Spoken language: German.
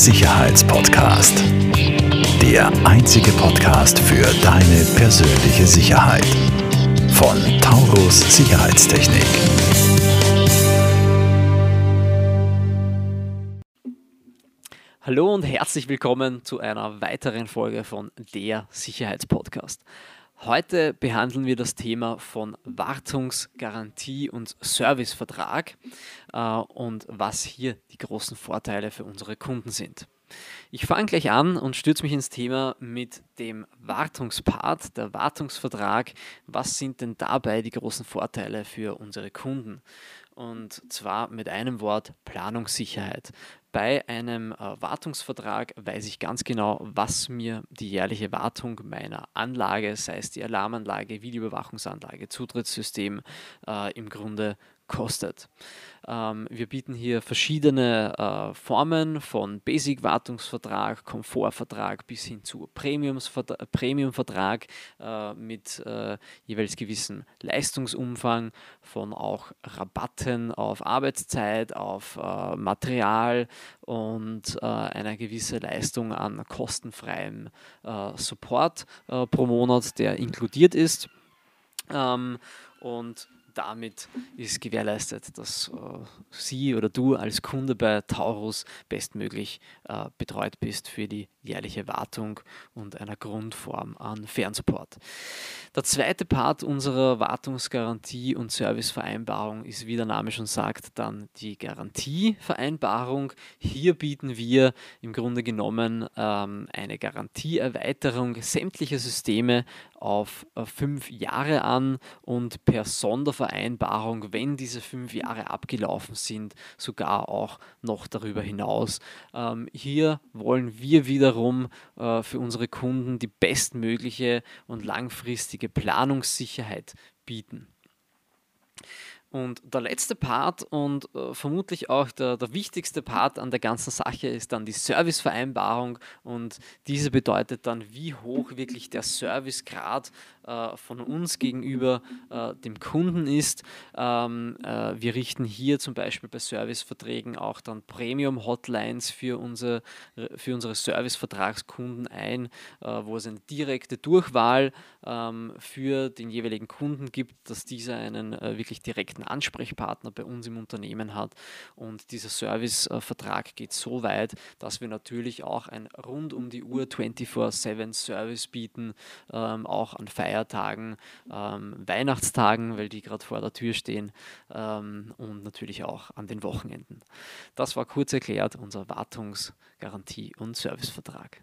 Sicherheitspodcast. Der einzige Podcast für deine persönliche Sicherheit. Von Taurus Sicherheitstechnik. Hallo und herzlich willkommen zu einer weiteren Folge von der Sicherheitspodcast. Heute behandeln wir das Thema von Wartungsgarantie und Servicevertrag äh, und was hier die großen Vorteile für unsere Kunden sind. Ich fange gleich an und stürze mich ins Thema mit dem Wartungspart, der Wartungsvertrag. Was sind denn dabei die großen Vorteile für unsere Kunden? Und zwar mit einem Wort Planungssicherheit. Bei einem äh, Wartungsvertrag weiß ich ganz genau, was mir die jährliche Wartung meiner Anlage, sei es die Alarmanlage, Videoüberwachungsanlage, Zutrittssystem, äh, im Grunde kostet. Ähm, wir bieten hier verschiedene äh, Formen von Basic-Wartungsvertrag, Komfortvertrag bis hin zu Premium-Vertrag äh, mit äh, jeweils gewissen Leistungsumfang, von auch Rabatten auf Arbeitszeit, auf äh, Material und äh, einer gewissen Leistung an kostenfreiem äh, Support pro Monat, der inkludiert ist. Ähm, und damit ist gewährleistet, dass äh, Sie oder du als Kunde bei Taurus bestmöglich äh, betreut bist für die jährliche Wartung und einer Grundform an Fernsupport. Der zweite Part unserer Wartungsgarantie und Servicevereinbarung ist, wie der Name schon sagt, dann die Garantievereinbarung. Hier bieten wir im Grunde genommen ähm, eine Garantieerweiterung sämtlicher Systeme auf äh, fünf Jahre an und per Sondervereinbarung, wenn diese fünf Jahre abgelaufen sind, sogar auch noch darüber hinaus. Ähm, hier wollen wir wiederum äh, für unsere Kunden die bestmögliche und langfristige Planungssicherheit bieten. Und der letzte Part und äh, vermutlich auch der, der wichtigste Part an der ganzen Sache ist dann die Servicevereinbarung und diese bedeutet dann, wie hoch wirklich der Servicegrad äh, von uns gegenüber äh, dem Kunden ist. Ähm, äh, wir richten hier zum Beispiel bei Serviceverträgen auch dann Premium-Hotlines für, unser, für unsere Servicevertragskunden ein, äh, wo es eine direkte Durchwahl ähm, für den jeweiligen Kunden gibt, dass dieser einen äh, wirklich direkten direkten Ansprechpartner bei uns im Unternehmen hat. Und dieser Servicevertrag geht so weit, dass wir natürlich auch ein rund um die Uhr 24-7 Service bieten, ähm, auch an Feiertagen, ähm, Weihnachtstagen, weil die gerade vor der Tür stehen ähm, und natürlich auch an den Wochenenden. Das war kurz erklärt unser Wartungsgarantie und Servicevertrag.